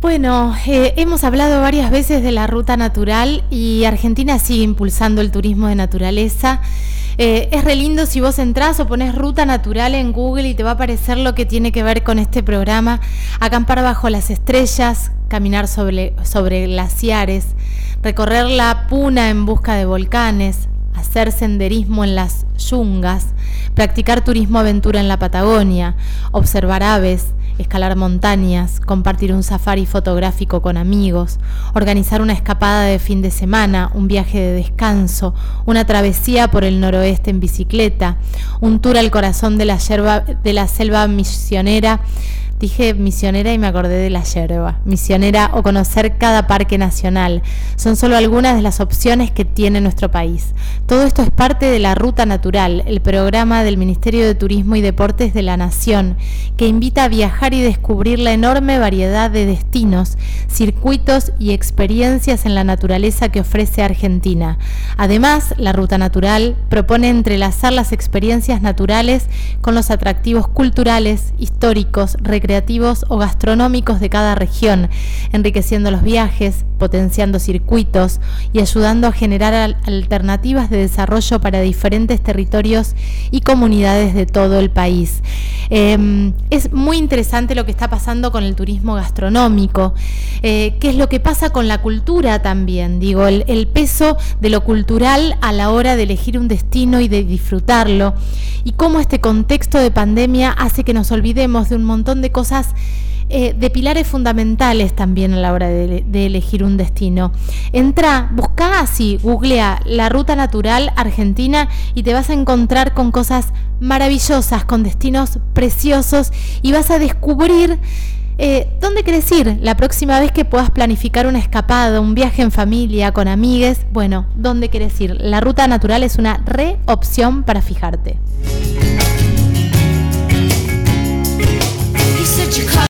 Bueno, eh, hemos hablado varias veces de la ruta natural y Argentina sigue impulsando el turismo de naturaleza. Eh, es re lindo si vos entrás o pones ruta natural en Google y te va a aparecer lo que tiene que ver con este programa. Acampar bajo las estrellas, caminar sobre, sobre glaciares, recorrer la puna en busca de volcanes, hacer senderismo en las yungas, practicar turismo aventura en la Patagonia, observar aves, escalar montañas, compartir un safari fotográfico con amigos, organizar una escapada de fin de semana, un viaje de descanso, una travesía por el noroeste en bicicleta, un tour al corazón de la, de la selva misionera Dije misionera y me acordé de la yerba. Misionera o conocer cada parque nacional. Son solo algunas de las opciones que tiene nuestro país. Todo esto es parte de la Ruta Natural, el programa del Ministerio de Turismo y Deportes de la Nación, que invita a viajar y descubrir la enorme variedad de destinos, circuitos y experiencias en la naturaleza que ofrece Argentina. Además, la Ruta Natural propone entrelazar las experiencias naturales con los atractivos culturales, históricos, recreativos, creativos o gastronómicos de cada región, enriqueciendo los viajes, potenciando circuitos y ayudando a generar alternativas de desarrollo para diferentes territorios y comunidades de todo el país. Em, es muy interesante lo que está pasando con el turismo gastronómico, eh, qué es lo que pasa con la cultura también, digo, el, el peso de lo cultural a la hora de elegir un destino y de disfrutarlo, y cómo este contexto de pandemia hace que nos olvidemos de un montón de cosas eh, de pilares fundamentales también a la hora de, elegir un destino. Entra, busca así, googlea la ruta natural argentina y te vas a encontrar con cosas maravillosas, con destinos preciosos y vas a descubrir eh, ¿Dónde querés ir la próxima vez que puedas planificar una escapada, un viaje en familia, con amigues? Bueno, ¿dónde querés ir? La ruta natural es una re opción para fijarte.